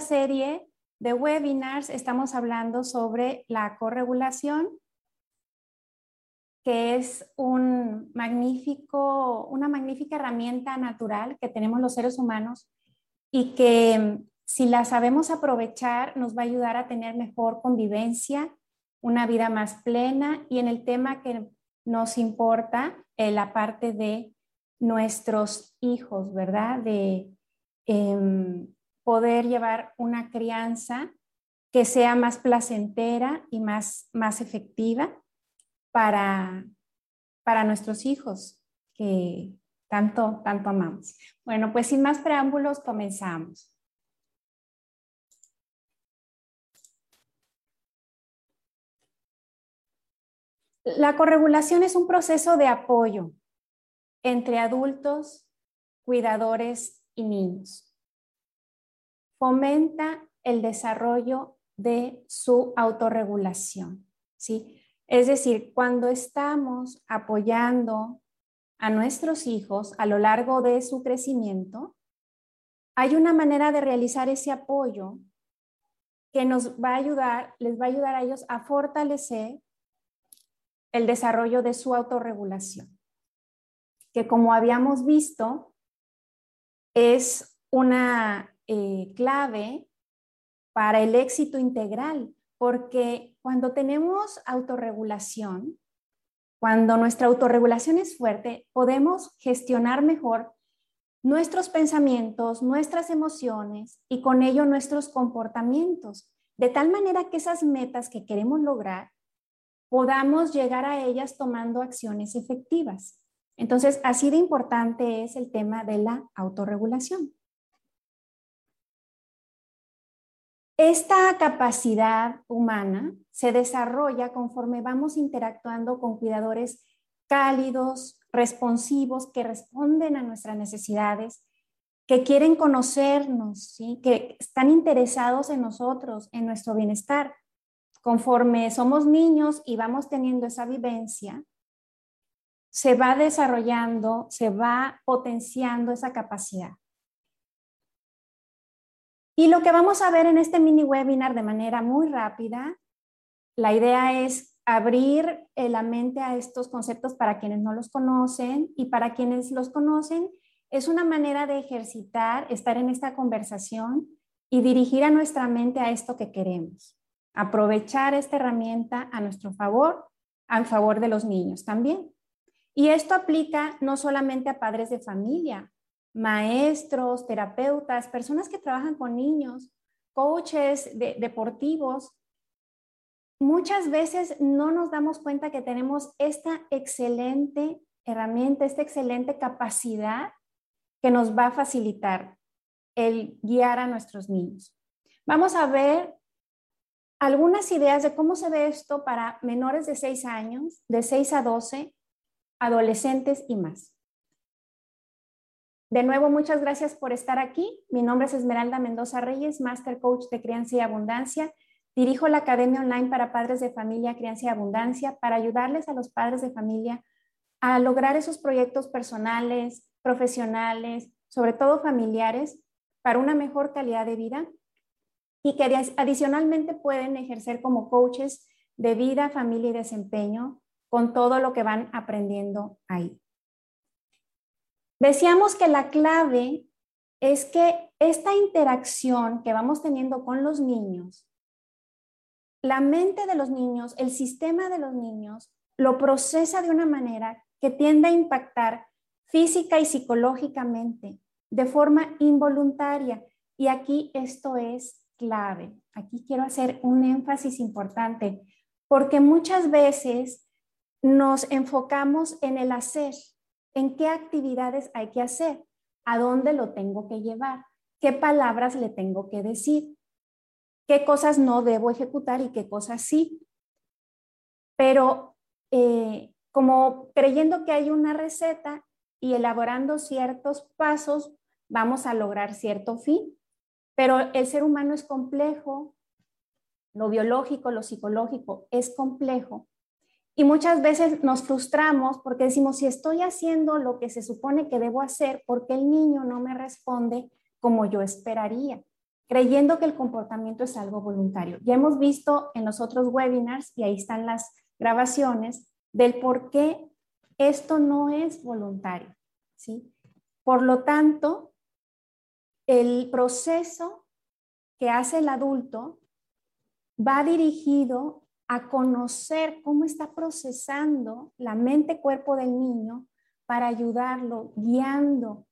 serie de webinars estamos hablando sobre la corregulación, que es un magnífico, una magnífica herramienta natural que tenemos los seres humanos y que si la sabemos aprovechar nos va a ayudar a tener mejor convivencia, una vida más plena y en el tema que nos importa, en la parte de nuestros hijos, ¿verdad? De em, poder llevar una crianza que sea más placentera y más, más efectiva para, para nuestros hijos que tanto, tanto amamos. Bueno, pues sin más preámbulos, comenzamos. La corregulación es un proceso de apoyo entre adultos, cuidadores y niños fomenta el desarrollo de su autorregulación, ¿sí? Es decir, cuando estamos apoyando a nuestros hijos a lo largo de su crecimiento, hay una manera de realizar ese apoyo que nos va a ayudar, les va a ayudar a ellos a fortalecer el desarrollo de su autorregulación, que como habíamos visto, es una eh, clave para el éxito integral, porque cuando tenemos autorregulación, cuando nuestra autorregulación es fuerte, podemos gestionar mejor nuestros pensamientos, nuestras emociones y con ello nuestros comportamientos, de tal manera que esas metas que queremos lograr podamos llegar a ellas tomando acciones efectivas. Entonces, así de importante es el tema de la autorregulación. Esta capacidad humana se desarrolla conforme vamos interactuando con cuidadores cálidos, responsivos, que responden a nuestras necesidades, que quieren conocernos, que están interesados en nosotros, en nuestro bienestar. Conforme somos niños y vamos teniendo esa vivencia, se va desarrollando, se va potenciando esa capacidad. Y lo que vamos a ver en este mini webinar de manera muy rápida, la idea es abrir eh, la mente a estos conceptos para quienes no los conocen y para quienes los conocen es una manera de ejercitar, estar en esta conversación y dirigir a nuestra mente a esto que queremos. Aprovechar esta herramienta a nuestro favor, a favor de los niños también. Y esto aplica no solamente a padres de familia, maestros, terapeutas, personas que trabajan con niños, coaches deportivos, muchas veces no nos damos cuenta que tenemos esta excelente herramienta, esta excelente capacidad que nos va a facilitar el guiar a nuestros niños. Vamos a ver algunas ideas de cómo se ve esto para menores de 6 años, de 6 a 12, adolescentes y más. De nuevo, muchas gracias por estar aquí. Mi nombre es Esmeralda Mendoza Reyes, Master Coach de Crianza y Abundancia. Dirijo la Academia Online para Padres de Familia, Crianza y Abundancia para ayudarles a los padres de familia a lograr esos proyectos personales, profesionales, sobre todo familiares, para una mejor calidad de vida y que adicionalmente pueden ejercer como coaches de vida, familia y desempeño con todo lo que van aprendiendo ahí. Decíamos que la clave es que esta interacción que vamos teniendo con los niños, la mente de los niños, el sistema de los niños, lo procesa de una manera que tiende a impactar física y psicológicamente de forma involuntaria. Y aquí esto es clave. Aquí quiero hacer un énfasis importante, porque muchas veces nos enfocamos en el hacer en qué actividades hay que hacer, a dónde lo tengo que llevar, qué palabras le tengo que decir, qué cosas no debo ejecutar y qué cosas sí. Pero eh, como creyendo que hay una receta y elaborando ciertos pasos, vamos a lograr cierto fin. Pero el ser humano es complejo, lo biológico, lo psicológico es complejo y muchas veces nos frustramos porque decimos, si estoy haciendo lo que se supone que debo hacer, ¿por qué el niño no me responde como yo esperaría? creyendo que el comportamiento es algo voluntario. Ya hemos visto en los otros webinars, y ahí están las grabaciones, del por qué esto no es voluntario. ¿sí? Por lo tanto, el proceso que hace el adulto va dirigido a conocer cómo está procesando la mente-cuerpo del niño para ayudarlo, guiando,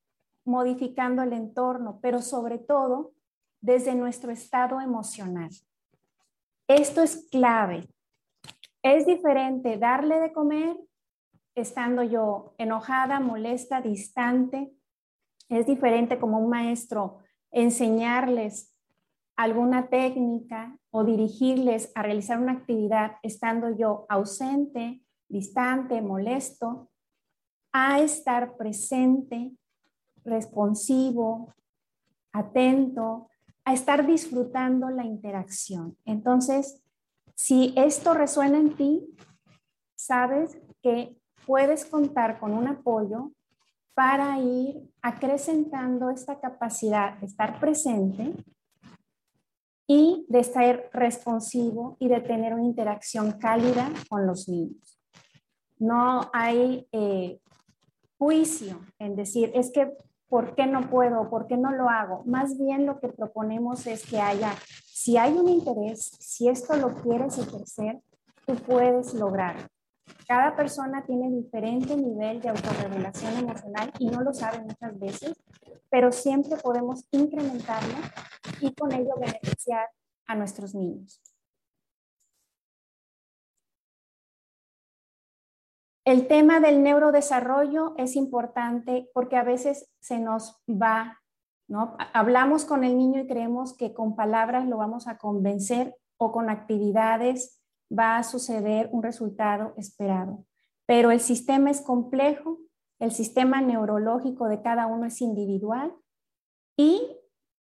modificando el entorno, pero sobre todo desde nuestro estado emocional. Esto es clave. Es diferente darle de comer estando yo enojada, molesta, distante. Es diferente como un maestro enseñarles alguna técnica o dirigirles a realizar una actividad estando yo ausente, distante, molesto, a estar presente, responsivo, atento, a estar disfrutando la interacción. Entonces, si esto resuena en ti, sabes que puedes contar con un apoyo para ir acrecentando esta capacidad de estar presente y de estar responsivo y de tener una interacción cálida con los niños. No hay eh, juicio en decir, es que ¿por qué no puedo? ¿Por qué no lo hago? Más bien lo que proponemos es que haya, si hay un interés, si esto lo quieres ejercer, tú puedes lograrlo. Cada persona tiene diferente nivel de autorregulación emocional y no lo sabe muchas veces, pero siempre podemos incrementarlo y con ello beneficiar a nuestros niños. El tema del neurodesarrollo es importante porque a veces se nos va, ¿no? Hablamos con el niño y creemos que con palabras lo vamos a convencer o con actividades va a suceder un resultado esperado. Pero el sistema es complejo, el sistema neurológico de cada uno es individual y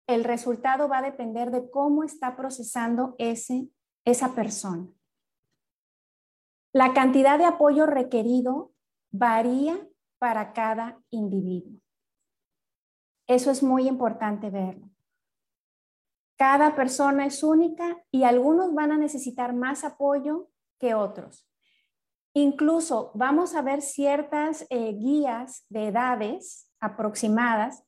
el resultado va a depender de cómo está procesando ese, esa persona. La cantidad de apoyo requerido varía para cada individuo. Eso es muy importante verlo. Cada persona es única y algunos van a necesitar más apoyo que otros. Incluso vamos a ver ciertas eh, guías de edades aproximadas,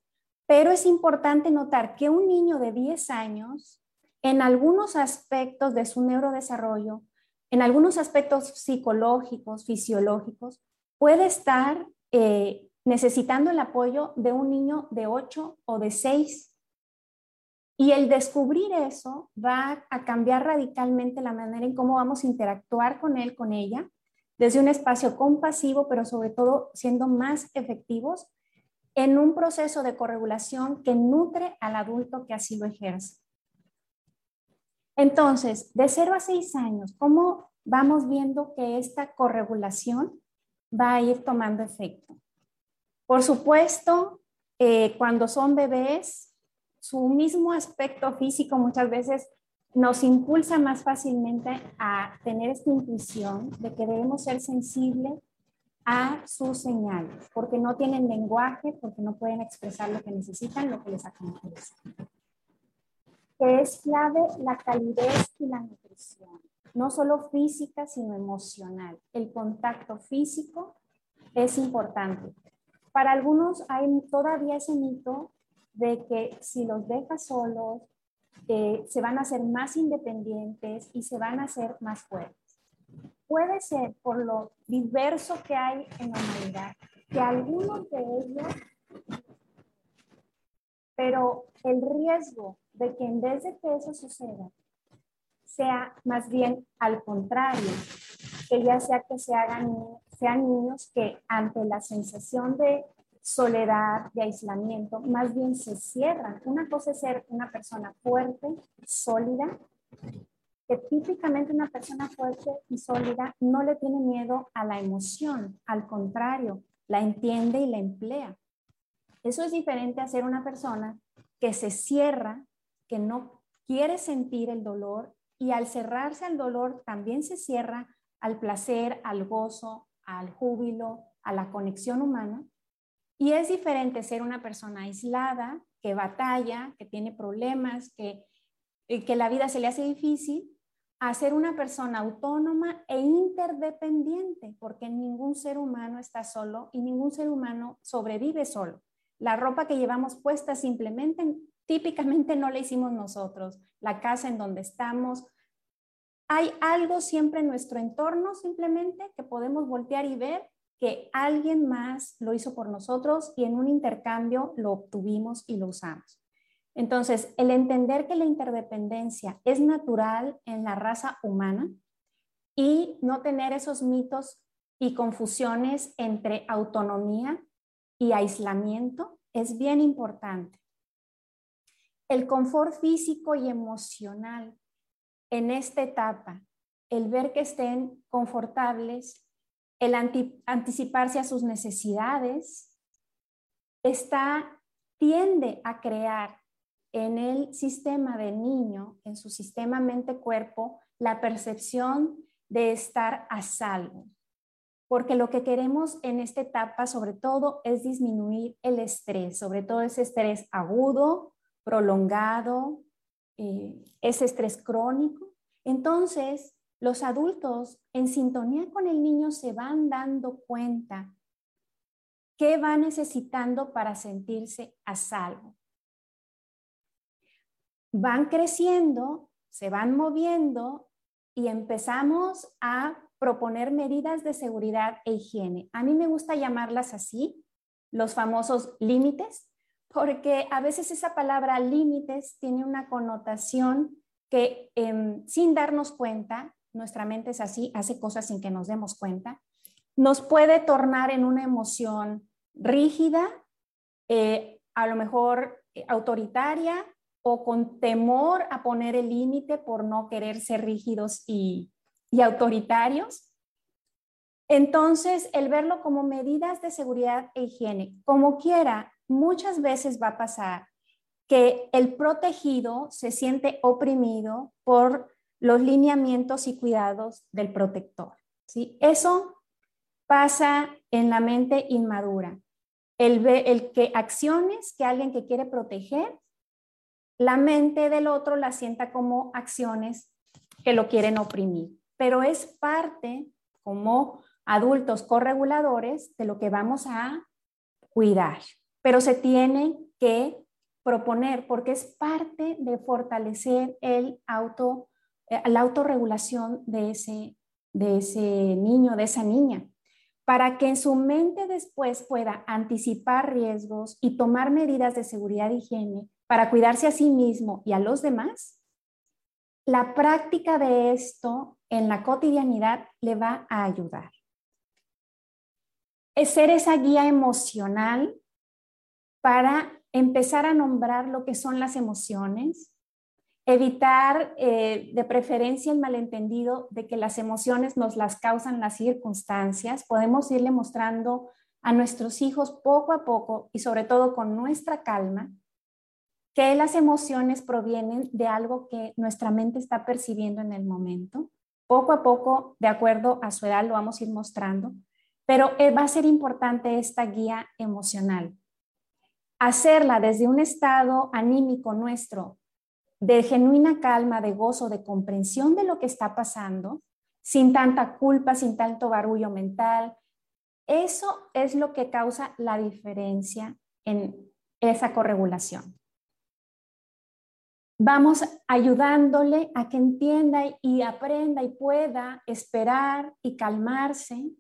pero es importante notar que un niño de 10 años, en algunos aspectos de su neurodesarrollo, en algunos aspectos psicológicos, fisiológicos, puede estar eh, necesitando el apoyo de un niño de 8 o de 6. Y el descubrir eso va a cambiar radicalmente la manera en cómo vamos a interactuar con él, con ella, desde un espacio compasivo, pero sobre todo siendo más efectivos en un proceso de corregulación que nutre al adulto que así lo ejerce. Entonces, de 0 a 6 años, ¿cómo vamos viendo que esta corregulación va a ir tomando efecto? Por supuesto, eh, cuando son bebés, su mismo aspecto físico muchas veces nos impulsa más fácilmente a tener esta intuición de que debemos ser sensibles a sus señales, porque no tienen lenguaje, porque no pueden expresar lo que necesitan, lo que les acontece que es clave la calidez y la nutrición, no solo física, sino emocional. El contacto físico es importante. Para algunos hay todavía ese mito de que si los dejas solos, eh, se van a hacer más independientes y se van a hacer más fuertes. Puede ser por lo diverso que hay en la humanidad, que algunos de ellos, pero el riesgo de que en vez de que eso suceda, sea más bien al contrario, que ya sea que se hagan, sean niños que ante la sensación de soledad, de aislamiento, más bien se cierran. Una cosa es ser una persona fuerte, sólida, que típicamente una persona fuerte y sólida no le tiene miedo a la emoción, al contrario, la entiende y la emplea. Eso es diferente a ser una persona que se cierra que no quiere sentir el dolor y al cerrarse al dolor también se cierra al placer, al gozo, al júbilo, a la conexión humana. Y es diferente ser una persona aislada que batalla, que tiene problemas, que, eh, que la vida se le hace difícil, a ser una persona autónoma e interdependiente, porque ningún ser humano está solo y ningún ser humano sobrevive solo. La ropa que llevamos puesta simplemente, típicamente no la hicimos nosotros. La casa en donde estamos. Hay algo siempre en nuestro entorno simplemente que podemos voltear y ver que alguien más lo hizo por nosotros y en un intercambio lo obtuvimos y lo usamos. Entonces, el entender que la interdependencia es natural en la raza humana y no tener esos mitos y confusiones entre autonomía y aislamiento es bien importante. El confort físico y emocional en esta etapa, el ver que estén confortables, el anticiparse a sus necesidades, está, tiende a crear en el sistema del niño, en su sistema mente-cuerpo, la percepción de estar a salvo. Porque lo que queremos en esta etapa, sobre todo, es disminuir el estrés, sobre todo ese estrés agudo, prolongado, eh, ese estrés crónico. Entonces, los adultos en sintonía con el niño se van dando cuenta qué va necesitando para sentirse a salvo van creciendo, se van moviendo y empezamos a proponer medidas de seguridad e higiene. A mí me gusta llamarlas así, los famosos límites, porque a veces esa palabra límites tiene una connotación que em, sin darnos cuenta, nuestra mente es así, hace cosas sin que nos demos cuenta, nos puede tornar en una emoción rígida, eh, a lo mejor eh, autoritaria o con temor a poner el límite por no querer ser rígidos y, autoritarios. Entonces, el verlo como medidas de seguridad e higiene, como quiera, muchas veces va a pasar que el protegido se siente oprimido por los lineamientos y cuidados del protector. ¿sí? Eso pasa en la mente inmadura. El, el que acciones que alguien que quiere proteger la mente del otro la sienta como acciones que lo quieren oprimir, pero es parte como adultos correguladores de lo que vamos a cuidar, pero se tiene que proponer porque es parte de fortalecer el auto, la autorregulación de ese, de ese niño, de esa niña, para que en su mente después pueda anticipar riesgos y tomar medidas de seguridad y higiene para cuidarse a sí mismo y a los demás, la práctica de esto en la cotidianidad le va a ayudar. Es ser esa guía emocional para empezar a nombrar lo que son las emociones, evitar eh, de preferencia el malentendido de que las emociones nos las causan las circunstancias. Podemos irle mostrando a nuestros hijos poco a poco y sobre todo con nuestra calma que las emociones provienen de algo que nuestra mente está percibiendo en el momento. Poco a poco, de acuerdo a su edad, lo vamos a ir mostrando, pero eh, va a ser importante esta guía emocional. Hacerla desde un estado anímico nuestro de genuina calma, de gozo, de comprensión de lo que está pasando, sin tanta culpa, sin tanto barullo mental. Eso es lo que causa la diferencia en esa corregulación vamos ayudándole a que entienda y aprenda y pueda esperar y calmarse.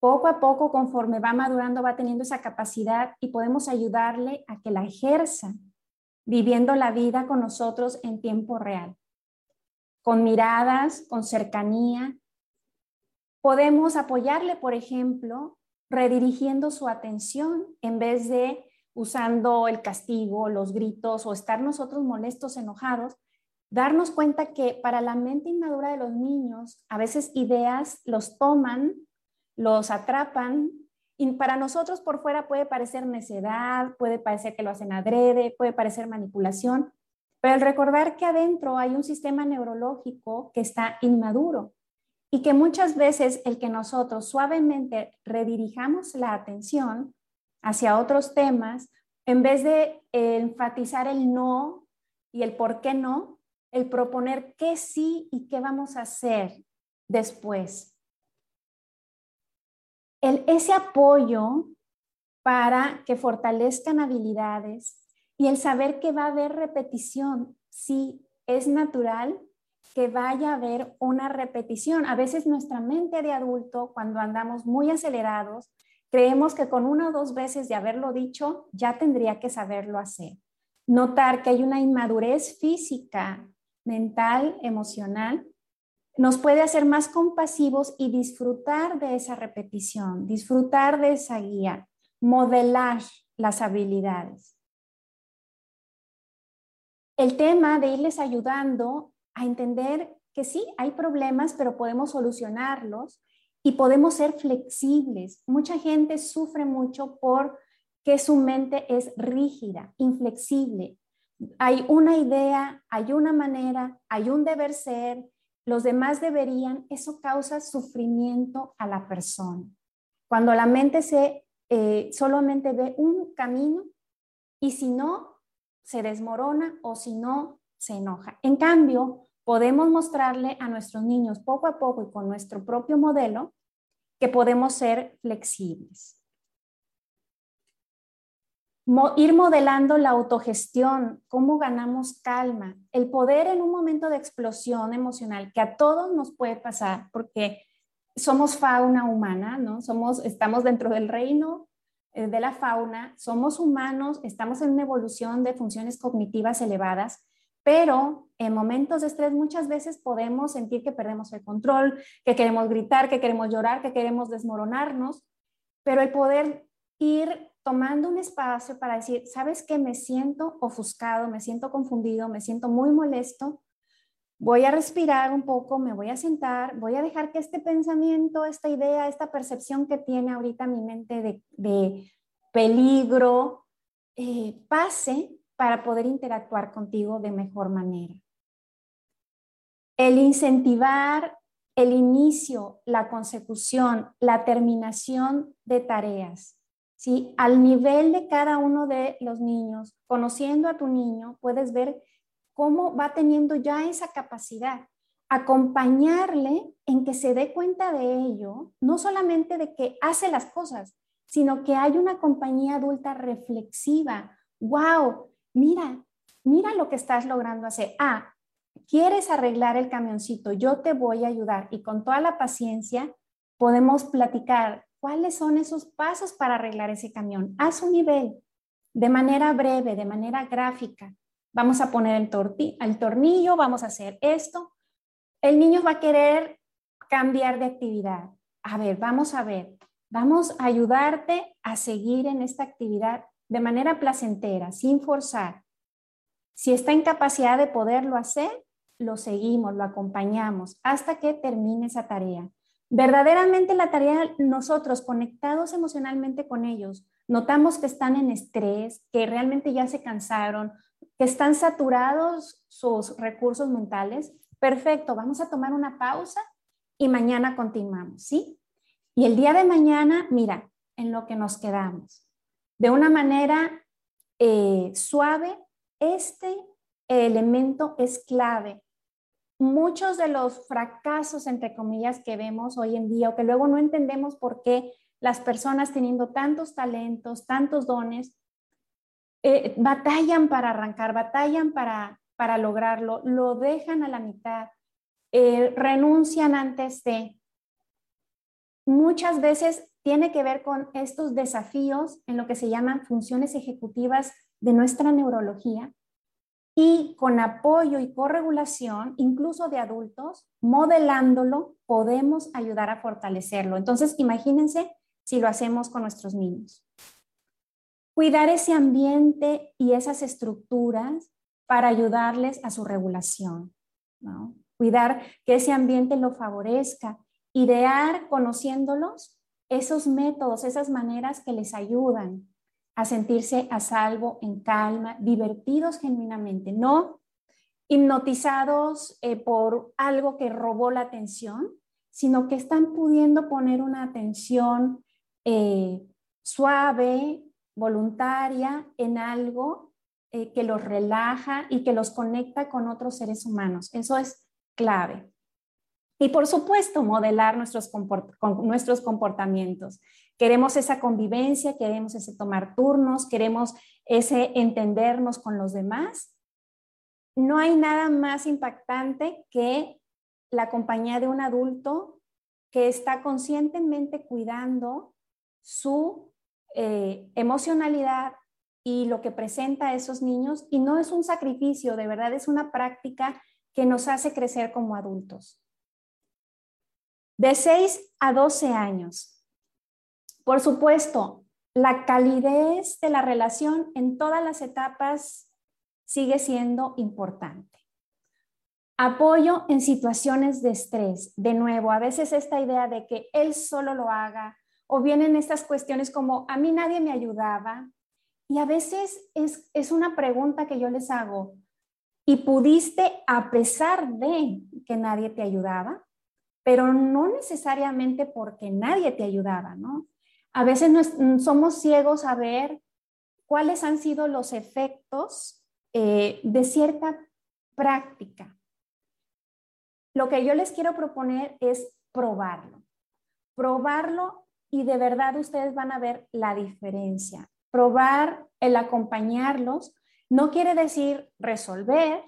Poco a poco, conforme va madurando, va teniendo esa capacidad y podemos ayudarle a que la ejerza, viviendo la vida con nosotros en tiempo real, con miradas, con cercanía. Podemos apoyarle, por ejemplo, redirigiendo su atención en vez de usando el castigo, los gritos o estar nosotros molestos, enojados, darnos cuenta que para la mente inmadura de los niños, a veces ideas los toman, los atrapan para nosotros por fuera puede parecer necedad, puede parecer que lo hacen adrede, puede parecer manipulación, pero el recordar que adentro hay un sistema neurológico que está inmaduro y que muchas veces el que nosotros suavemente redirijamos la atención hacia otros temas En vez de enfatizar el no y el por qué no, el proponer qué sí y qué vamos a hacer después. El, ese apoyo para que fortalezcan habilidades y el saber que va a haber repetición. Sí, es natural que vaya a haber una repetición. A veces nuestra mente de adulto, cuando andamos muy acelerados, creemos que con una o dos veces de haberlo dicho, ya tendría que saberlo hacer. Notar que hay una inmadurez física, mental, emocional, nos puede hacer más compasivos y disfrutar de esa repetición, disfrutar de esa guía, modelar las habilidades. El tema de irles ayudando a entender que sí, hay problemas, pero podemos solucionarlos y podemos ser flexibles. Mucha gente sufre mucho porque su mente es rígida, inflexible. Hay una idea, hay una manera, hay un deber ser, los demás deberían, eso causa sufrimiento a la persona. Cuando la mente se eh, solamente ve un camino y si no, se desmorona o si no, se enoja. En cambio, podemos mostrarle a nuestros niños poco a poco y con nuestro propio modelo que podemos ser flexibles. Ir modelando la autogestión, cómo ganamos calma, el poder en un momento de explosión emocional que a todos nos puede pasar porque somos fauna humana, ¿no? Somos, estamos dentro del reino eh, de la fauna, somos humanos, estamos en una evolución de funciones cognitivas elevadas pero en momentos de estrés muchas veces podemos sentir que perdemos el control, que queremos gritar, que queremos llorar, que queremos desmoronarnos, pero el poder ir tomando un espacio para decir, ¿sabes qué? Me siento ofuscado, me siento confundido, me siento muy molesto. Voy a respirar un poco, me voy a sentar, voy a dejar que este pensamiento, esta idea, esta percepción que tiene ahorita mi mente de, peligro eh, pase para poder interactuar contigo de mejor manera. El incentivar el inicio, la consecución, la terminación de tareas. ¿Sí? Al nivel de cada uno de los niños, conociendo a tu niño, puedes ver cómo va teniendo ya esa capacidad. Acompañarle en que se dé cuenta de ello, no solamente de que hace las cosas, sino que hay una compañía adulta reflexiva. ¡Wow! mira, mira lo que estás logrando hacer. Ah, quieres arreglar el camioncito, yo te voy a ayudar y con toda la paciencia podemos platicar cuáles son esos pasos para arreglar ese camión a su nivel, de manera breve, de manera gráfica. Vamos a poner el, el tornillo, vamos a hacer esto. El niño va a querer cambiar de actividad. A ver, vamos a ver, vamos a ayudarte a seguir en esta actividad de manera placentera, sin forzar. Si está en capacidad de poderlo hacer, lo seguimos, lo acompañamos hasta que termine esa tarea. Verdaderamente la tarea, nosotros conectados emocionalmente con ellos, notamos que están en estrés, que realmente ya se cansaron, que están saturados sus recursos mentales. Perfecto, vamos a tomar una pausa y mañana continuamos, ¿sí? Y el día de mañana, mira, en lo que nos quedamos de una manera eh, suave, este elemento es clave. Muchos de los fracasos, entre comillas, que vemos hoy en día o que luego no entendemos por qué las personas teniendo tantos talentos, tantos dones, eh, batallan para arrancar, batallan para, para lograrlo, lo dejan a la mitad, eh, renuncian antes de. Muchas veces tiene que ver con estos desafíos en lo que se llaman funciones ejecutivas de nuestra neurología y con apoyo y corregulación, incluso de adultos, modelándolo, podemos ayudar a fortalecerlo. Entonces, imagínense si lo hacemos con nuestros niños. Cuidar ese ambiente y esas estructuras para ayudarles a su regulación. Cuidar que ese ambiente lo favorezca. Idear conociéndolos esos métodos, esas maneras que les ayudan a sentirse a salvo, en calma, divertidos genuinamente, no hipnotizados eh, por algo que robó la atención, sino que están pudiendo poner una atención eh, suave, voluntaria en algo eh, que los relaja y que los conecta con otros seres humanos. Eso es clave. Y por supuesto, modelar nuestros, nuestros comportamientos. Queremos esa convivencia, queremos ese tomar turnos, queremos ese entendernos con los demás. No hay nada más impactante que la compañía de un adulto que está conscientemente cuidando su eh, emocionalidad y lo que presenta a esos niños. Y no es un sacrificio, de verdad es una práctica que nos hace crecer como adultos. De 6 a 12 años. Por supuesto, la calidez de la relación en todas las etapas sigue siendo importante. Apoyo en situaciones de estrés. De nuevo, a veces esta idea de que él solo lo haga o vienen estas cuestiones como a mí nadie me ayudaba. Y a veces es, es una pregunta que yo les hago. ¿Y pudiste a pesar de que nadie te ayudaba? Pero no necesariamente porque nadie te ayudaba, ¿no? A veces somos ciegos a ver cuáles han sido los efectos eh, de cierta práctica. Lo que yo les quiero proponer es probarlo. Probarlo y de verdad ustedes van a ver la diferencia. Probar el acompañarlos no quiere decir resolver,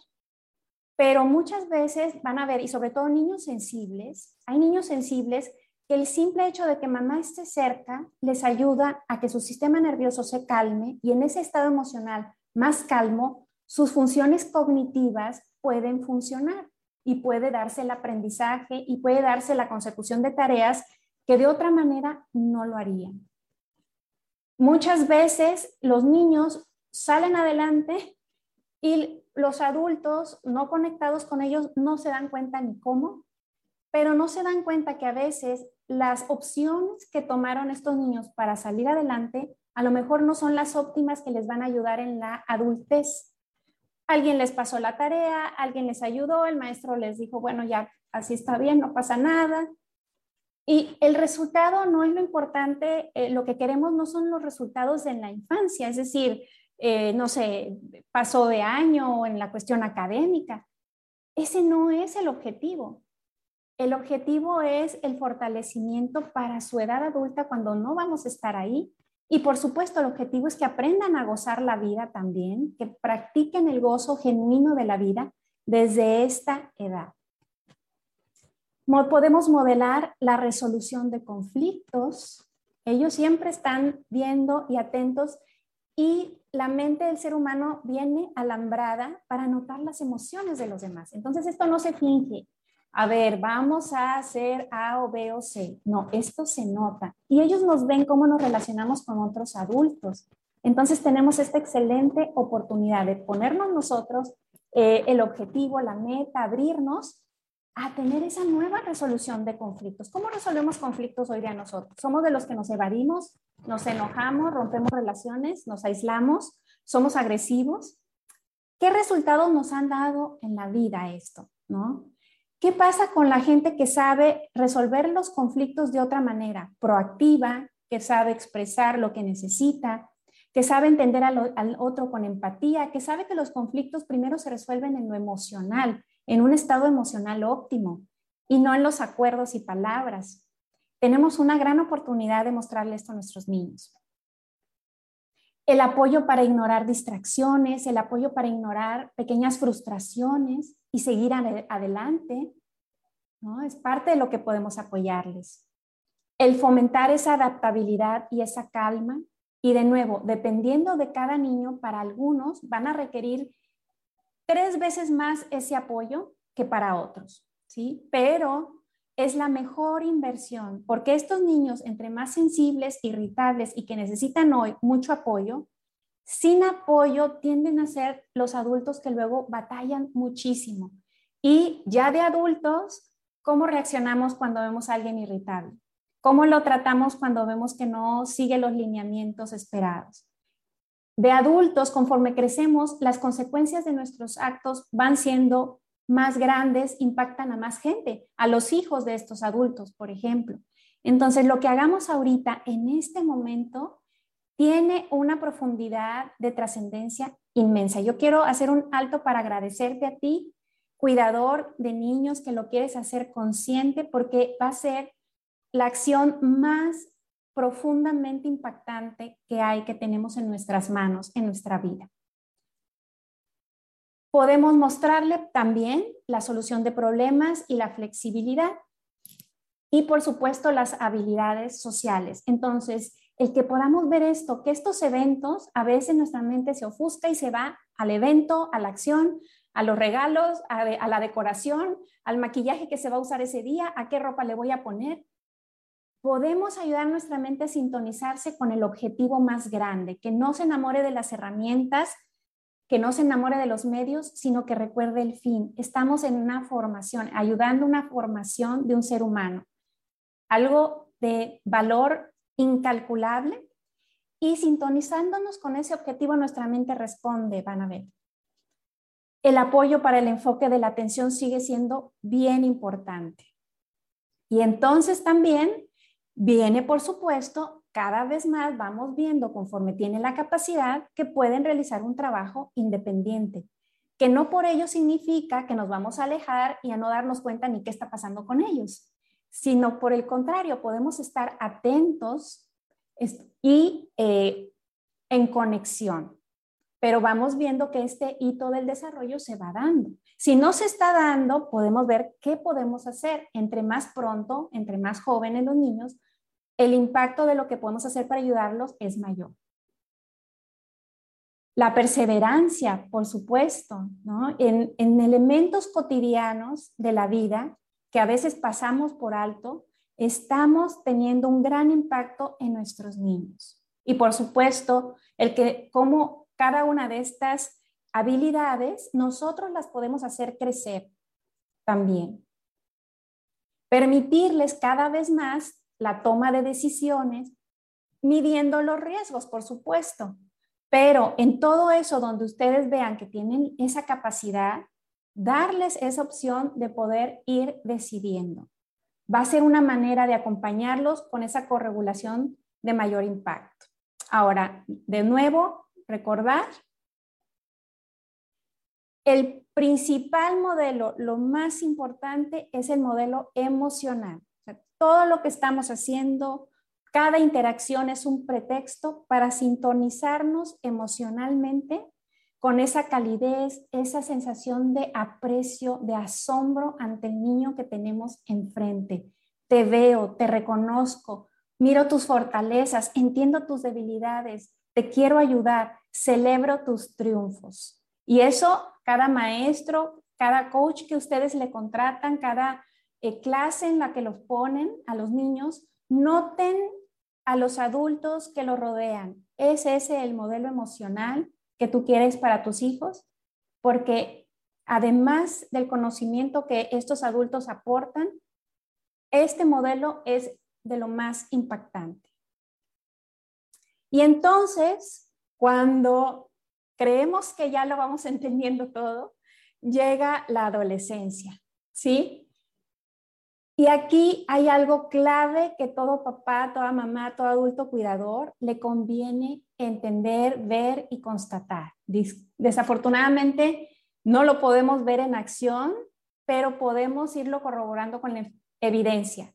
pero muchas veces van a ver, y sobre todo niños sensibles, hay niños sensibles que el simple hecho de que mamá esté cerca les ayuda a que su sistema nervioso se calme y en ese estado emocional más calmo, sus funciones cognitivas pueden funcionar y puede darse el aprendizaje y puede darse la consecución de tareas que de otra manera no lo harían. Muchas veces los niños salen adelante y los adultos no conectados con ellos no se dan cuenta ni cómo, pero no se dan cuenta que a veces las opciones que tomaron estos niños para salir adelante a lo mejor no son las óptimas que les van a ayudar en la adultez. Alguien les pasó la tarea, alguien les ayudó, el maestro les dijo, bueno, ya así está bien, no pasa nada. Y el resultado no es lo importante, eh, lo que queremos no son los resultados en la infancia, es decir, eh, no sé, pasó de año en la cuestión académica. Ese no es el objetivo. El objetivo es el fortalecimiento para su edad adulta cuando no vamos a estar ahí y por supuesto, el objetivo es que aprendan a gozar la vida también, que practiquen el gozo genuino de la vida desde esta edad. Podemos modelar la resolución de conflictos. Ellos siempre están viendo y atentos y la mente del ser humano viene alambrada para notar las emociones de los demás. Entonces esto no se finge, a ver, vamos a hacer A o B o C. No, esto se nota. Y ellos nos ven cómo nos relacionamos con otros adultos. Entonces tenemos esta excelente oportunidad de ponernos nosotros eh, el objetivo, la meta, abrirnos a tener esa nueva resolución de conflictos. ¿Cómo resolvemos conflictos hoy día nosotros? ¿Somos de los que nos evadimos, nos enojamos, rompemos relaciones, nos aislamos, somos agresivos? ¿Qué resultados nos han dado en la vida esto? ¿No? ¿Qué pasa con la gente que sabe resolver los conflictos de otra manera, proactiva, que sabe expresar lo que necesita, que sabe entender al, otro con empatía, que sabe que los conflictos primero se resuelven en lo emocional, en un estado emocional óptimo y no en los acuerdos y palabras? Tenemos una gran oportunidad de mostrarle esto a nuestros niños. El apoyo para ignorar distracciones, el apoyo para ignorar pequeñas frustraciones, y seguir adelante, ¿no? Es parte de lo que podemos apoyarles. El fomentar esa adaptabilidad y esa calma. Y de nuevo, dependiendo de cada niño, para algunos van a requerir tres veces más ese apoyo que para otros, ¿sí? Pero es la mejor inversión porque estos niños, entre más sensibles, irritables y que necesitan hoy mucho apoyo, sin apoyo tienden a ser los adultos que luego batallan muchísimo. Y ya de adultos, ¿cómo reaccionamos cuando vemos a alguien irritable? ¿Cómo lo tratamos cuando vemos que no sigue los lineamientos esperados? De adultos, conforme crecemos, las consecuencias de nuestros actos van siendo más grandes, impactan a más gente, a los hijos de estos adultos, por ejemplo. Entonces, lo que hagamos ahorita, en este momento, tiene una profundidad de trascendencia inmensa. Yo quiero hacer un alto para agradecerte a ti, cuidador de niños, que lo quieres hacer consciente porque va a ser la acción más profundamente impactante que hay, que tenemos en nuestras manos, en nuestra vida. Podemos mostrarle también la solución de problemas y la flexibilidad y por supuesto las habilidades sociales. Entonces, el que podamos ver esto, que estos eventos, a veces nuestra mente se ofusca y se va al evento, a la acción, a los regalos, a, la decoración, al maquillaje que se va a usar ese día, a qué ropa le voy a poner. Podemos ayudar a nuestra mente a sintonizarse con el objetivo más grande, que no se enamore de las herramientas, que no se enamore de los medios, sino que recuerde el fin. Estamos en una formación, ayudando una formación de un ser humano algo de valor incalculable y sintonizándonos con ese objetivo nuestra mente responde, van a ver. El apoyo para el enfoque de la atención sigue siendo bien importante. Y entonces también viene, por supuesto, cada vez más vamos viendo conforme tienen la capacidad que pueden realizar un trabajo independiente, que no por ello significa que nos vamos a alejar y a no darnos cuenta ni qué está pasando con ellos sino por el contrario, podemos estar atentos y eh, en conexión. Pero vamos viendo que este hito del desarrollo se va dando. Si no se está dando, podemos ver qué podemos hacer. Entre más pronto, entre más jóvenes los niños, el impacto de lo que podemos hacer para ayudarlos es mayor. La perseverancia, por supuesto, ¿no? en, en elementos cotidianos de la vida que a veces pasamos por alto, estamos teniendo un gran impacto en nuestros niños. Y por supuesto, el que como cada una de estas habilidades nosotros las podemos hacer crecer también. Permitirles cada vez más la toma de decisiones, midiendo los riesgos, por supuesto. Pero en todo eso donde ustedes vean que tienen esa capacidad, darles esa opción de poder ir decidiendo. Va a ser una manera de acompañarlos con esa corregulación de mayor impacto. Ahora, de nuevo, recordar, el principal modelo, lo más importante, es el modelo emocional. todo lo que estamos haciendo, cada interacción es un pretexto para sintonizarnos emocionalmente con esa calidez, esa sensación de aprecio, de asombro ante el niño que tenemos enfrente. Te veo, te reconozco, miro tus fortalezas, entiendo tus debilidades, te quiero ayudar, celebro tus triunfos. Y eso cada maestro, cada coach que ustedes le contratan, cada eh, clase en la que los ponen a los niños, noten a los adultos que los rodean. Es ese el modelo emocional que tú quieres para tus hijos, porque además del conocimiento que estos adultos aportan, este modelo es de lo más impactante. Y entonces, cuando creemos que ya lo vamos entendiendo todo, llega la adolescencia, ¿sí? Y aquí hay algo clave que todo papá, toda mamá, todo adulto cuidador le conviene entender, ver y constatar. Desafortunadamente no lo podemos ver en acción, pero podemos irlo corroborando con la evidencia.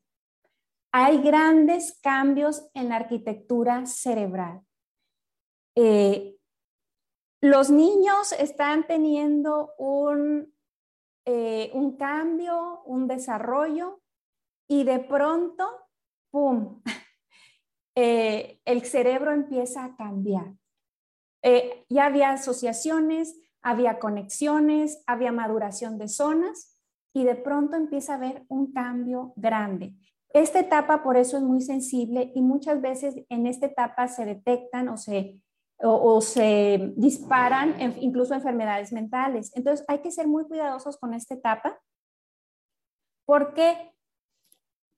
Hay grandes cambios en la arquitectura cerebral. Eh, los niños están teniendo un, eh, un cambio, un desarrollo y de pronto, ¡pum!, eh, el cerebro empieza a cambiar. Eh, ya había asociaciones, había conexiones, había maduración de zonas y de pronto empieza a haber un cambio grande. Esta etapa por eso es muy sensible y muchas veces en esta etapa se detectan o se, o se disparan incluso enfermedades mentales. Entonces hay que ser muy cuidadosos con esta etapa porque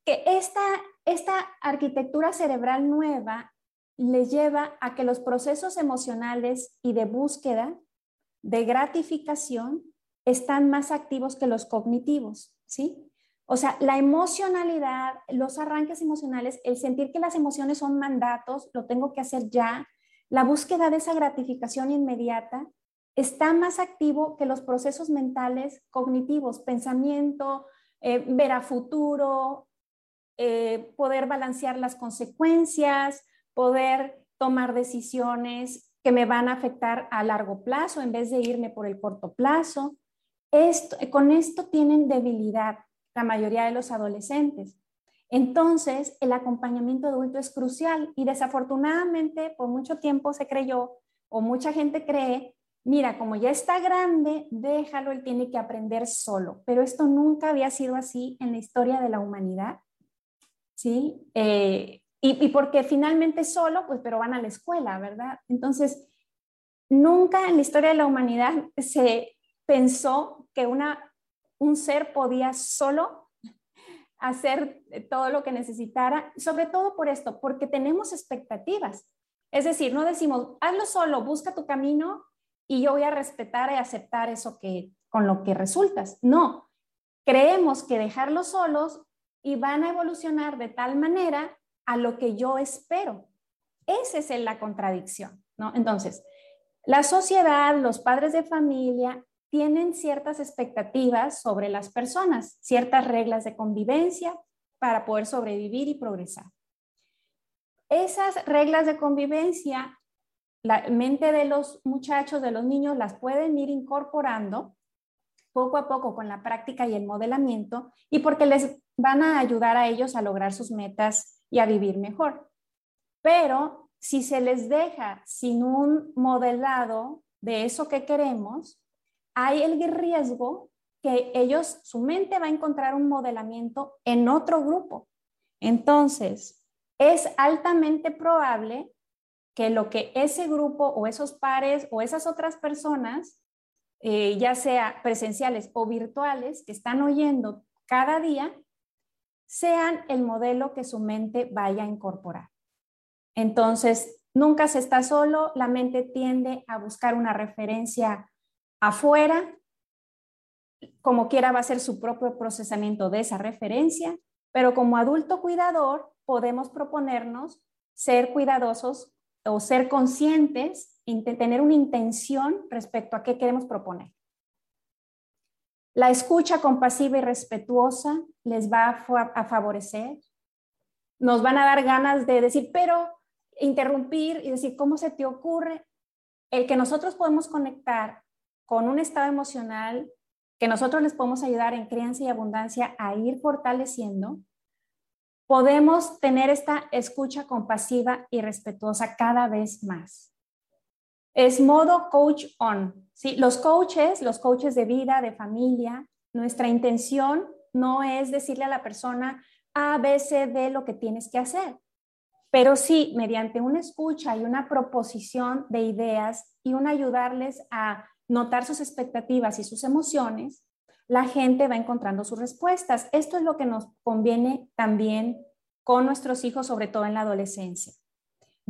que esta, esta arquitectura cerebral nueva le lleva a que los procesos emocionales y de búsqueda, de gratificación, están más activos que los cognitivos, ¿sí? O sea, la emocionalidad, los arranques emocionales, el sentir que las emociones son mandatos, lo tengo que hacer ya, la búsqueda de esa gratificación inmediata, está más activo que los procesos mentales cognitivos, pensamiento, eh, ver a futuro, eh, poder balancear las consecuencias, poder tomar decisiones que me van a afectar a largo plazo en vez de irme por el corto plazo. Con esto tienen debilidad la mayoría de los adolescentes. Entonces, el acompañamiento adulto es crucial y desafortunadamente por mucho tiempo se creyó o mucha gente cree, mira, como ya está grande, déjalo, él tiene que aprender solo. Pero esto nunca había sido así en la historia de la humanidad. ¿Sí? Eh, y, y porque finalmente solo, pues, pero van a la escuela, ¿verdad? Entonces, nunca en la historia de la humanidad se pensó que una un ser podía solo hacer todo lo que necesitara, sobre todo por esto, porque tenemos expectativas. Es decir, no decimos, hazlo solo, busca tu camino y yo voy a respetar y aceptar eso que con lo que resultas. No, creemos que dejarlos solos y van a evolucionar de tal manera a lo que yo espero. Esa es la contradicción, ¿no? Entonces, la sociedad, los padres de familia tienen ciertas expectativas sobre las personas, ciertas reglas de convivencia para poder sobrevivir y progresar. Esas reglas de convivencia, la mente de los muchachos, de los niños, las pueden ir incorporando poco a poco con la práctica y el modelamiento y porque les van a ayudar a ellos a lograr sus metas y a vivir mejor. Pero si se les deja sin un modelado de eso que queremos, hay el riesgo que ellos, su mente va a encontrar un modelamiento en otro grupo. Entonces, es altamente probable que lo que ese grupo o esos pares o esas otras personas, eh, ya sea presenciales o virtuales, que están oyendo cada día, sean el modelo que su mente vaya a incorporar. Entonces, nunca se está solo, la mente tiende a buscar una referencia afuera, como quiera va a ser su propio procesamiento de esa referencia, pero como adulto cuidador podemos proponernos ser cuidadosos o ser conscientes, tener una intención respecto a qué queremos proponer. La escucha compasiva y respetuosa les va a, favorecer. Nos van a dar ganas de decir, pero interrumpir y decir, ¿cómo se te ocurre? El que nosotros podemos conectar con un estado emocional que nosotros les podemos ayudar en crianza y abundancia a ir fortaleciendo, podemos tener esta escucha compasiva y respetuosa cada vez más. Es modo coach on. ¿sí? Los coaches, los coaches de vida, de familia, nuestra intención no es decirle a la persona A, B, C, D lo que tienes que hacer, pero sí mediante una escucha y una proposición de ideas y un ayudarles a notar sus expectativas y sus emociones, la gente va encontrando sus respuestas. Esto es lo que nos conviene también con nuestros hijos, sobre todo en la adolescencia.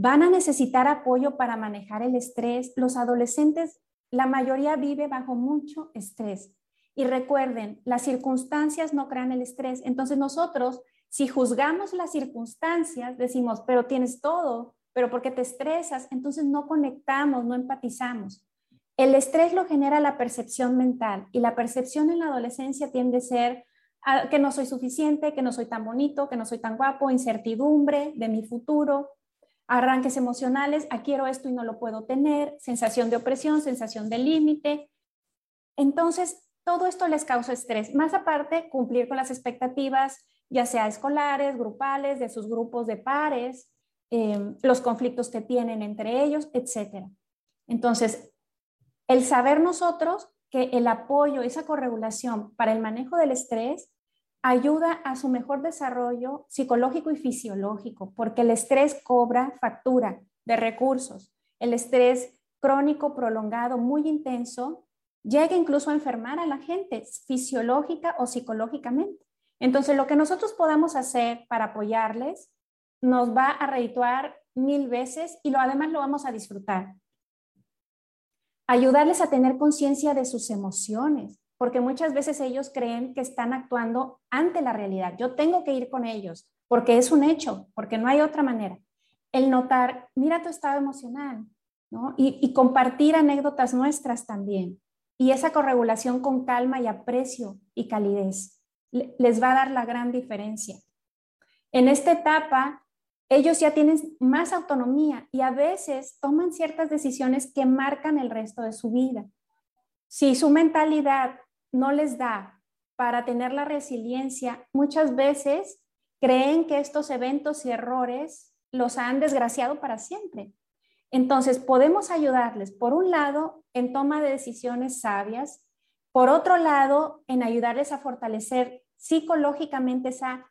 Van a necesitar apoyo para manejar el estrés. Los adolescentes, la mayoría vive bajo mucho estrés. Y recuerden, las circunstancias no crean el estrés. Entonces nosotros, si juzgamos las circunstancias, decimos, pero tienes todo, pero ¿por qué te estresas? Entonces no conectamos, no empatizamos. El estrés lo genera la percepción mental y la percepción en la adolescencia tiende a ser ah, que no soy suficiente, que no soy tan bonito, que no soy tan guapo, incertidumbre de mi futuro, arranques emocionales, ah, quiero esto y no lo puedo tener, sensación de opresión, sensación de límite. Entonces, todo esto les causa estrés. Más aparte, cumplir con las expectativas, ya sea escolares, grupales, de sus grupos de pares, em, los conflictos que tienen entre ellos, etc. Entonces, el saber nosotros que el apoyo, esa corregulación para el manejo del estrés ayuda a su mejor desarrollo psicológico y fisiológico, porque el estrés cobra factura de recursos. El estrés crónico, prolongado, muy intenso, llega incluso a enfermar a la gente fisiológica o psicológicamente. Entonces, lo que nosotros podamos hacer para apoyarles nos va a redituar mil veces y lo, además lo vamos a disfrutar ayudarles a tener conciencia de sus emociones, porque muchas veces ellos creen que están actuando ante la realidad. Yo tengo que ir con ellos, porque es un hecho, porque no hay otra manera. El notar, mira tu estado emocional, ¿no? Y, compartir anécdotas nuestras también. Y esa corregulación con calma y aprecio y calidez les va a dar la gran diferencia. En esta etapa, ellos ya tienen más autonomía y a veces toman ciertas decisiones que marcan el resto de su vida. Si su mentalidad no les da para tener la resiliencia, muchas veces creen que estos eventos y errores los han desgraciado para siempre. Entonces, podemos ayudarles, por un lado, en toma de decisiones sabias, por otro lado, en ayudarles a fortalecer psicológicamente esa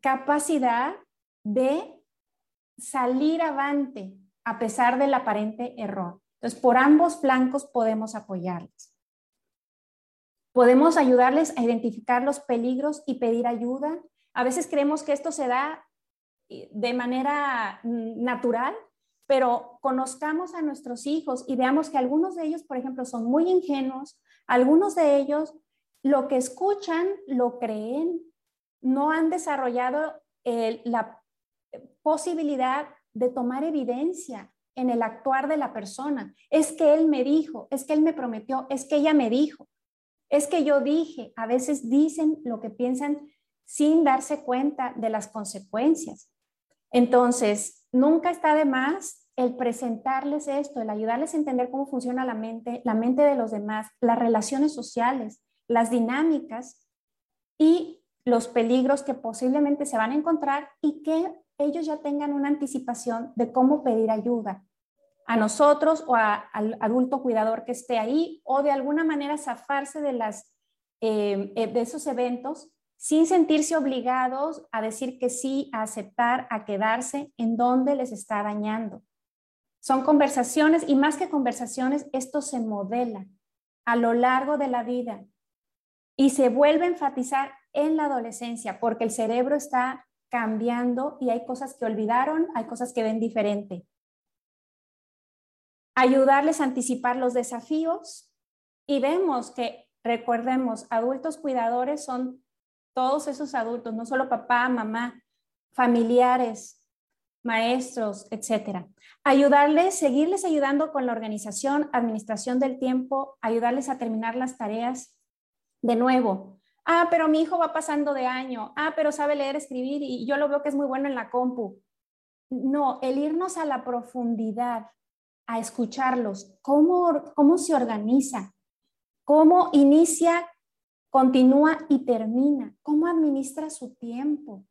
capacidad de salir avante a pesar del aparente error. Entonces, por ambos flancos podemos apoyarles. Podemos ayudarles a identificar los peligros y pedir ayuda a veces creemos que esto se da eh, de manera mm, natural, pero conozcamos a nuestros hijos y veamos que algunos de ellos, por ejemplo, son muy ingenuos, algunos de ellos lo que escuchan lo creen, no han desarrollado la posibilidad de tomar evidencia en el actuar de la persona. Es que él me dijo, es que él me prometió, es que ella me dijo, es que yo dije. A veces dicen lo que piensan sin darse cuenta de las consecuencias. Entonces, nunca está de más el presentarles esto, el ayudarles a entender cómo funciona la mente, la mente de los demás, las relaciones sociales, las dinámicas y los peligros que posiblemente se van a encontrar y que ellos ya tengan una anticipación de cómo pedir ayuda a nosotros o al adulto cuidador que esté ahí o de alguna manera zafarse de, las, eh, eh, de esos eventos sin sentirse obligados a decir que sí, a aceptar, a quedarse en donde les está dañando. Son conversaciones y más que conversaciones, esto se modela a lo largo de la vida y se vuelve a enfatizar en la adolescencia porque el cerebro está cambiando y hay cosas que olvidaron, hay cosas que ven diferente. Ayudarles a anticipar los desafíos y vemos que, recordemos, adultos cuidadores son todos esos adultos, no solo papá, mamá, familiares, maestros, etcétera. Ayudarles, seguirles ayudando con la organización, administración del tiempo, ayudarles a terminar las tareas. De nuevo, ah, pero mi hijo va pasando de año, ah, pero sabe leer, escribir y yo lo veo que es muy bueno en la compu. No, el irnos a la profundidad, a escucharlos, cómo, cómo se organiza, cómo inicia continúa y termina, cómo administra su tiempo.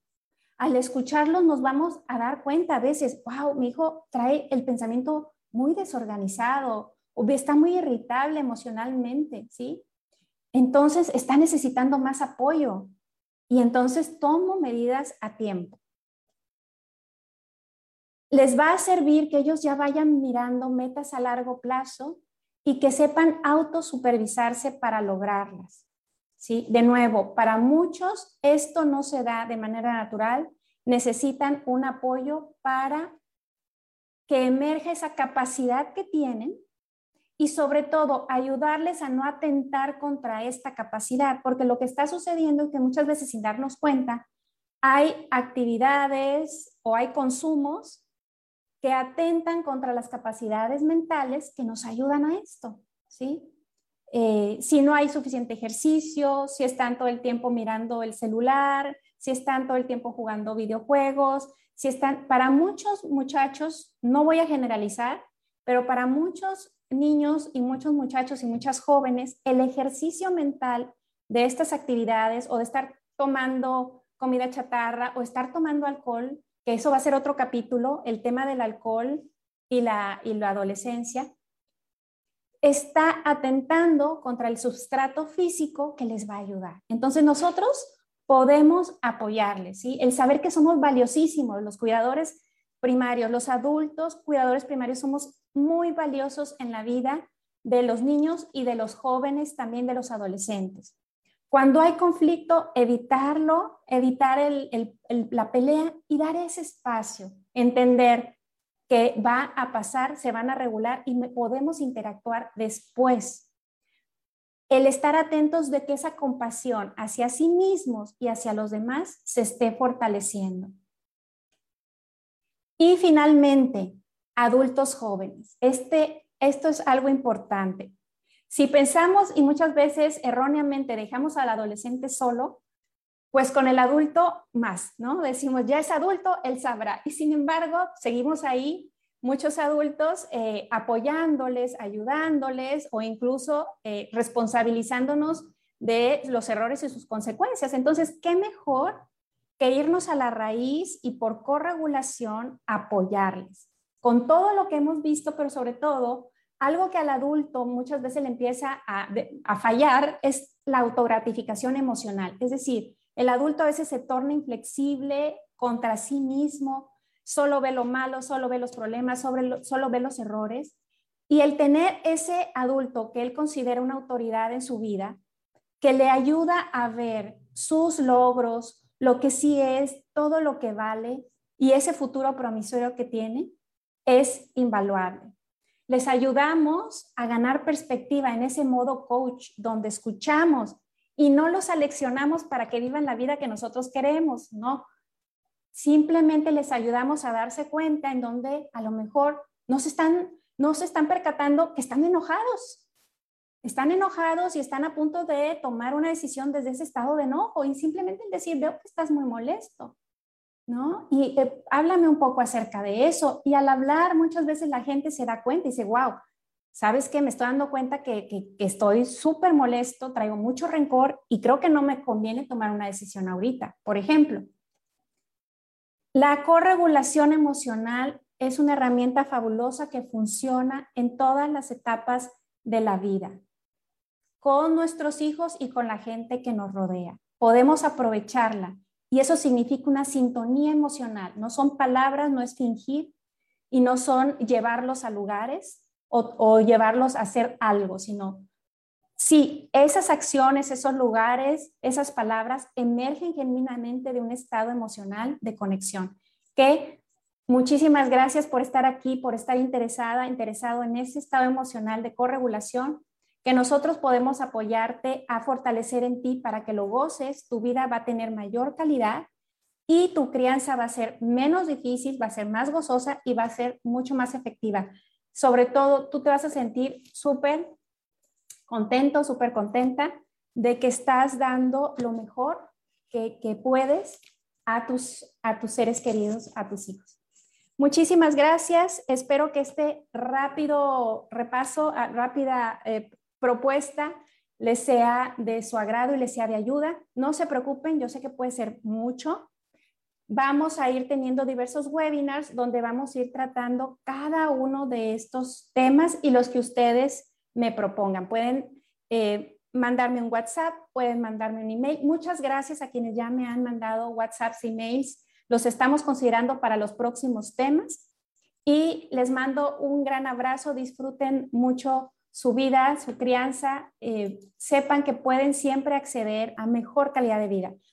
Al escucharlos nos vamos a dar cuenta a veces, wow, mi hijo trae el pensamiento muy desorganizado o está muy irritable emocionalmente, ¿sí? Entonces está necesitando más apoyo y entonces tomo medidas a tiempo. Les va a servir que ellos ya vayan mirando metas a largo plazo y que sepan autosupervisarse para lograrlas. ¿sí? De nuevo, para muchos esto no se da de manera natural, necesitan un apoyo para que emerja esa capacidad que tienen y sobre todo ayudarles a no atentar contra esta capacidad, porque lo que está sucediendo es que muchas veces sin darnos cuenta hay actividades o hay consumos que atentan contra las capacidades mentales que nos ayudan a esto, ¿sí? Eh, si no hay suficiente ejercicio, si están todo el tiempo mirando el celular, si están todo el tiempo jugando videojuegos, si están, para muchos muchachos, no voy a generalizar, pero para muchos niños y muchos muchachos y muchas jóvenes, el ejercicio mental de estas actividades o de estar tomando comida chatarra o estar tomando alcohol, que eso va a ser otro capítulo, el tema del alcohol y la, y la adolescencia, está atentando contra el sustrato físico que les va a ayudar. Entonces nosotros podemos apoyarles, ¿sí? El saber que somos valiosísimos, los cuidadores primarios, los adultos cuidadores primarios somos muy valiosos en la vida de los niños y de los jóvenes, también de los adolescentes. Cuando hay conflicto, evitarlo, evitar la pelea y dar ese espacio, entender que va a pasar, se van a regular y podemos interactuar después. el estar atentos de que esa compasión hacia sí mismos y hacia los demás se esté fortaleciendo. Y finalmente, adultos jóvenes. Este, esto es algo importante. Si pensamos y muchas veces erróneamente dejamos al adolescente solo, pues con el adulto más, ¿no? Decimos, ya es adulto, él sabrá. Y sin embargo, seguimos ahí muchos adultos eh, apoyándoles, ayudándoles o incluso eh, responsabilizándonos de los errores y sus consecuencias. Entonces, ¿qué mejor que irnos a la raíz y por corregulación apoyarles? Con todo lo que hemos visto, pero sobre todo, algo que al adulto muchas veces le empieza a, a fallar es la autogratificación emocional. Es decir, el adulto a veces se torna inflexible contra sí mismo, solo ve lo malo, solo ve los problemas, solo ve los errores. Y el tener ese adulto que él considera una autoridad en su vida, que le ayuda a ver sus logros, lo que sí es, todo lo que vale y ese futuro promisorio que tiene, es invaluable. Les ayudamos a ganar perspectiva en ese modo coach donde escuchamos y no los aleccionamos para que vivan la vida que nosotros queremos, no, Simplemente les ayudamos a darse cuenta en donde a lo mejor no se están, no se están percatando que están enojados. Están enojados y están a punto de tomar una decisión desde ese estado de enojo y simplemente decir, veo que estás muy molesto, ¿no? Y eh, háblame un poco acerca de eso. Y al hablar, muchas veces la gente se da cuenta y dice, wow, ¿sabes qué? Me estoy dando cuenta que, que estoy súper molesto, traigo mucho rencor y creo que no me conviene tomar una decisión ahorita. Por ejemplo, la corregulación emocional es una herramienta fabulosa que funciona en todas las etapas de la vida, con nuestros hijos y con la gente que nos rodea. Podemos aprovecharla y eso significa una sintonía emocional. No son palabras, no es fingir y no son llevarlos a lugares o, llevarlos a hacer algo, sino Sí, esas acciones, esos lugares, esas palabras emergen genuinamente de un estado emocional de conexión. Que muchísimas gracias por estar aquí, por estar interesada, interesado en ese estado emocional de corregulación, que nosotros podemos apoyarte a fortalecer en ti para que lo goces, tu vida va a tener mayor calidad y tu crianza va a ser menos difícil, va a ser más gozosa y va a ser mucho más efectiva. Sobre todo, tú te vas a sentir súper contento, súper contenta de que estás dando lo mejor que, puedes a tus, a tus seres queridos, a tus hijos. Muchísimas gracias. Espero que este rápido repaso, rápida eh, propuesta les sea de su agrado y les sea de ayuda. No se preocupen, yo sé que puede ser mucho. Vamos a ir teniendo diversos webinars donde vamos a ir tratando cada uno de estos temas y los que ustedes me propongan. Pueden eh, mandarme un WhatsApp, pueden mandarme un email. Muchas gracias a quienes ya me han mandado WhatsApps, emails. Los estamos considerando para los próximos temas. Y les mando un gran abrazo. Disfruten mucho su vida, su crianza. Eh, sepan que pueden siempre acceder a mejor calidad de vida.